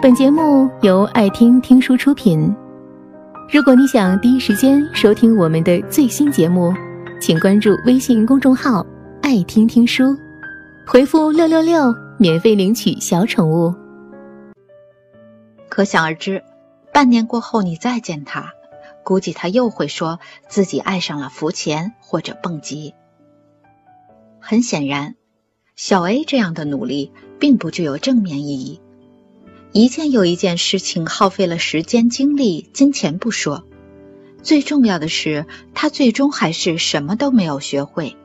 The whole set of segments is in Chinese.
本节目由爱听听书出品。如果你想第一时间收听我们的最新节目，请关注微信公众号“爱听听书”，回复“六六六”免费领取小宠物。可想而知，半年过后你再见他，估计他又会说自己爱上了浮潜或者蹦极。很显然，小 A 这样的努力并不具有正面意义。一件又一件事情耗费了时间、精力、金钱不说，最重要的是，他最终还是什么都没有学会，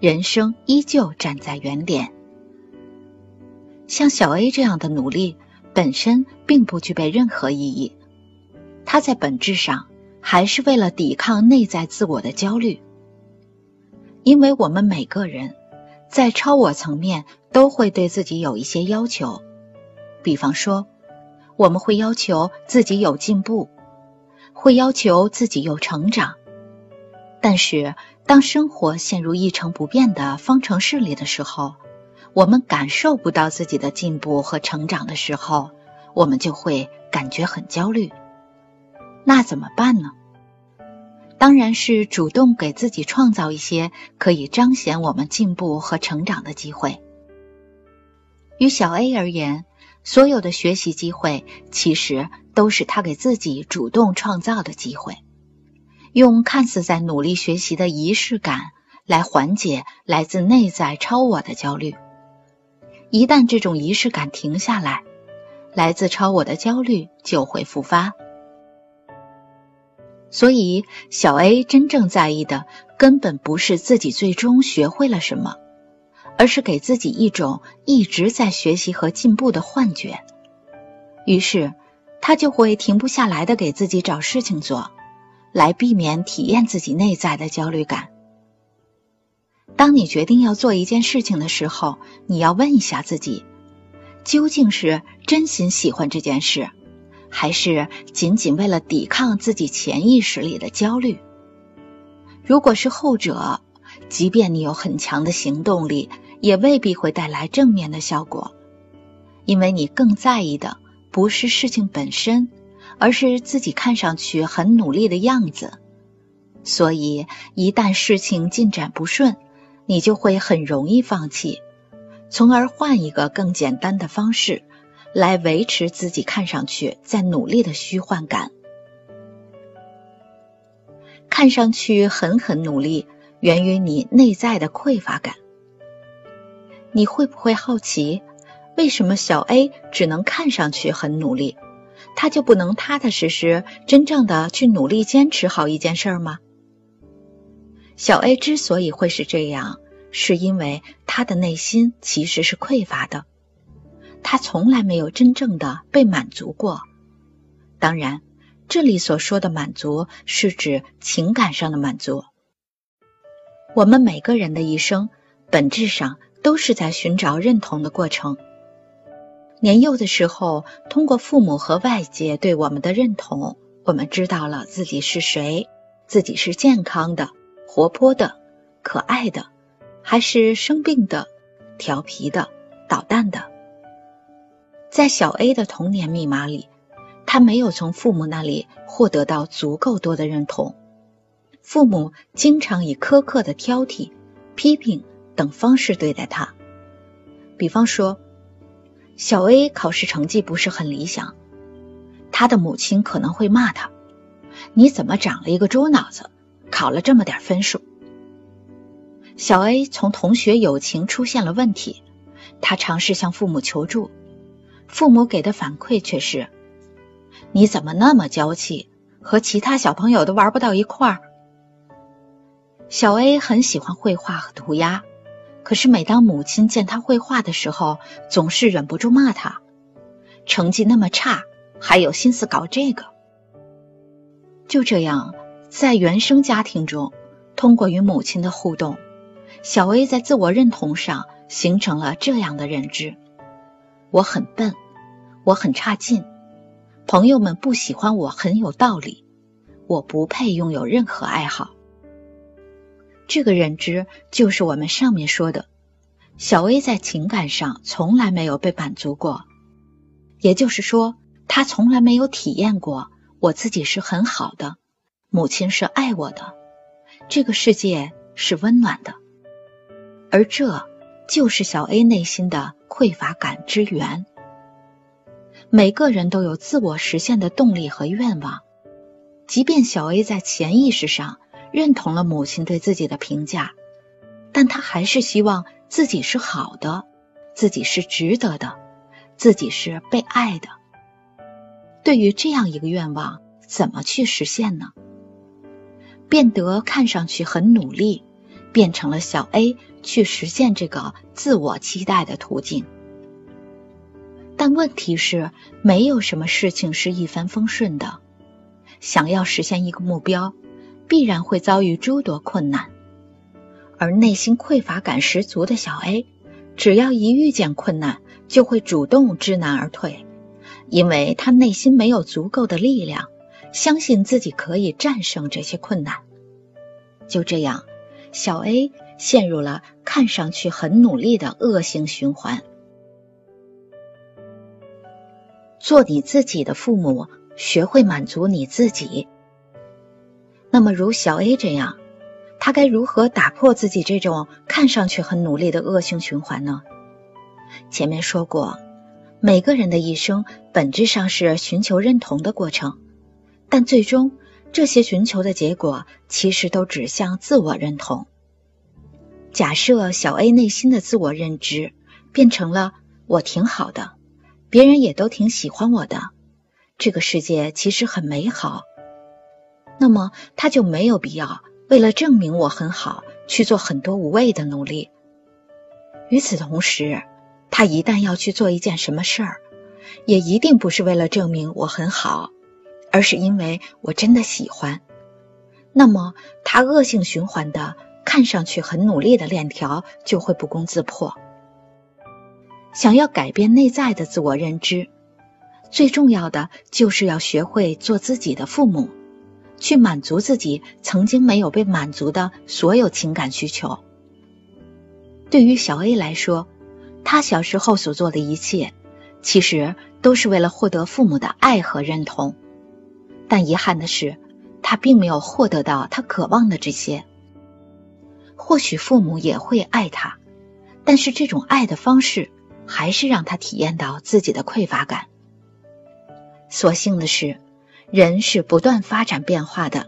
人生依旧站在原点。像小 A 这样的努力本身并不具备任何意义，他在本质上还是为了抵抗内在自我的焦虑。因为我们每个人在超我层面都会对自己有一些要求。比方说，我们会要求自己有进步，会要求自己有成长。但是，当生活陷入一成不变的方程式里的时候，我们感受不到自己的进步和成长的时候，我们就会感觉很焦虑。那怎么办呢？当然是主动给自己创造一些可以彰显我们进步和成长的机会。与小 A 而言。所有的学习机会，其实都是他给自己主动创造的机会。用看似在努力学习的仪式感来缓解来自内在超我的焦虑。一旦这种仪式感停下来，来自超我的焦虑就会复发。所以，小 A 真正在意的根本不是自己最终学会了什么。而是给自己一种一直在学习和进步的幻觉，于是他就会停不下来的给自己找事情做，来避免体验自己内在的焦虑感。当你决定要做一件事情的时候，你要问一下自己，究竟是真心喜欢这件事，还是仅仅为了抵抗自己潜意识里的焦虑？如果是后者，即便你有很强的行动力，也未必会带来正面的效果，因为你更在意的不是事情本身，而是自己看上去很努力的样子。所以，一旦事情进展不顺，你就会很容易放弃，从而换一个更简单的方式来维持自己看上去在努力的虚幻感。看上去很很努力，源于你内在的匮乏感。你会不会好奇，为什么小 A 只能看上去很努力，他就不能踏踏实实、真正的去努力坚持好一件事儿吗？小 A 之所以会是这样，是因为他的内心其实是匮乏的，他从来没有真正的被满足过。当然，这里所说的满足是指情感上的满足。我们每个人的一生，本质上。都是在寻找认同的过程。年幼的时候，通过父母和外界对我们的认同，我们知道了自己是谁，自己是健康的、活泼的、可爱的，还是生病的、调皮的、捣蛋的。在小 A 的童年密码里，他没有从父母那里获得到足够多的认同，父母经常以苛刻的挑剔、批评。等方式对待他，比方说，小 A 考试成绩不是很理想，他的母亲可能会骂他：“你怎么长了一个猪脑子，考了这么点分数？”小 A 从同学友情出现了问题，他尝试向父母求助，父母给的反馈却是：“你怎么那么娇气，和其他小朋友都玩不到一块儿。”小 A 很喜欢绘画和涂鸦。可是，每当母亲见他绘画的时候，总是忍不住骂他：“成绩那么差，还有心思搞这个。”就这样，在原生家庭中，通过与母亲的互动，小 A 在自我认同上形成了这样的认知：我很笨，我很差劲，朋友们不喜欢我很有道理，我不配拥有任何爱好。这个认知就是我们上面说的，小 A 在情感上从来没有被满足过，也就是说，他从来没有体验过我自己是很好的，母亲是爱我的，这个世界是温暖的。而这就是小 A 内心的匮乏感之源。每个人都有自我实现的动力和愿望，即便小 A 在潜意识上认同了母亲对自己的评价，但他还是希望自己是好的，自己是值得的，自己是被爱的。对于这样一个愿望，怎么去实现呢？变得看上去很努力，变成了小 A 去实现这个自我期待的途径。但问题是，没有什么事情是一帆风顺的。想要实现一个目标，必然会遭遇诸多困难。而内心匮乏感十足的小 A，只要一遇见困难，就会主动知难而退，因为他内心没有足够的力量，相信自己可以战胜这些困难。就这样，小 A 陷入了看上去很努力的恶性循环。做你自己的父母，学会满足你自己。那么，如小 A 这样，他该如何打破自己这种看上去很努力的恶性循环呢？前面说过，每个人的一生本质上是寻求认同的过程，但最终这些寻求的结果其实都指向自我认同。假设小 A 内心的自我认知变成了“我挺好的”。别人也都挺喜欢我的，这个世界其实很美好。那么他就没有必要为了证明我很好去做很多无谓的努力。与此同时，他一旦要去做一件什么事儿，也一定不是为了证明我很好，而是因为我真的喜欢。那么他恶性循环的看上去很努力的链条就会不攻自破。想要改变内在的自我认知，最重要的就是要学会做自己的父母，去满足自己曾经没有被满足的所有情感需求。对于小 A 来说，他小时候所做的一切，其实都是为了获得父母的爱和认同。但遗憾的是，他并没有获得到他渴望的这些。或许父母也会爱他，但是这种爱的方式。还是让他体验到自己的匮乏感。所幸的是，人是不断发展变化的。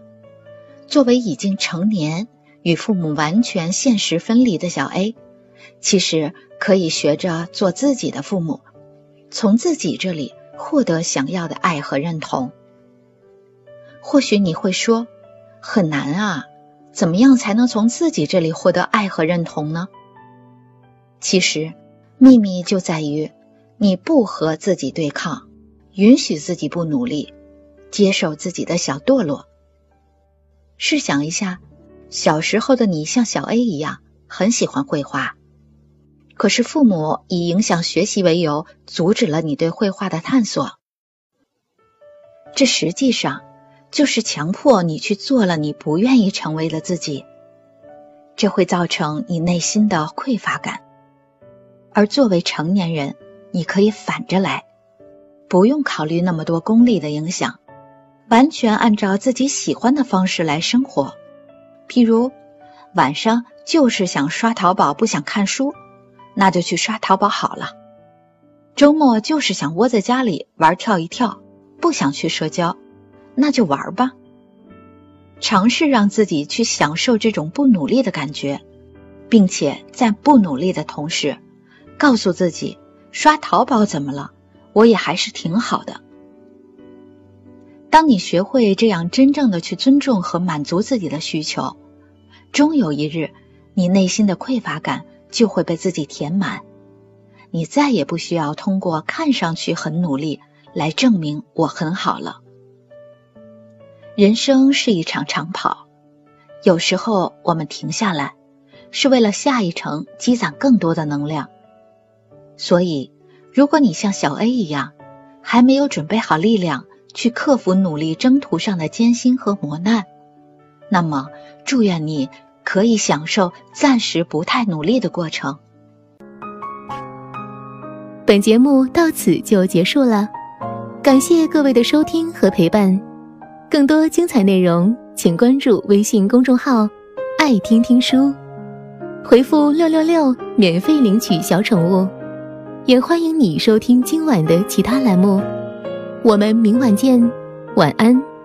作为已经成年、与父母完全现实分离的小 A，其实可以学着做自己的父母，从自己这里获得想要的爱和认同。或许你会说，很难啊，怎么样才能从自己这里获得爱和认同呢？其实。秘密就在于，你不和自己对抗，允许自己不努力，接受自己的小堕落。试想一下，小时候的你像小 A 一样，很喜欢绘画，可是父母以影响学习为由，阻止了你对绘画的探索。这实际上就是强迫你去做了你不愿意成为的自己，这会造成你内心的匮乏感。而作为成年人，你可以反着来，不用考虑那么多功利的影响，完全按照自己喜欢的方式来生活。譬如晚上就是想刷淘宝，不想看书，那就去刷淘宝好了。周末就是想窝在家里玩跳一跳，不想去社交，那就玩吧。尝试让自己去享受这种不努力的感觉，并且在不努力的同时。告诉自己，刷淘宝怎么了？我也还是挺好的。当你学会这样真正的去尊重和满足自己的需求，终有一日，你内心的匮乏感就会被自己填满。你再也不需要通过看上去很努力来证明我很好了。人生是一场长跑，有时候我们停下来，是为了下一程积攒更多的能量。所以，如果你像小 A 一样，还没有准备好力量去克服努力征途上的艰辛和磨难，那么祝愿你可以享受暂时不太努力的过程。本节目到此就结束了，感谢各位的收听和陪伴。更多精彩内容，请关注微信公众号“爱听听书”，回复“六六六”免费领取小宠物。也欢迎你收听今晚的其他栏目。我们明晚见，晚安。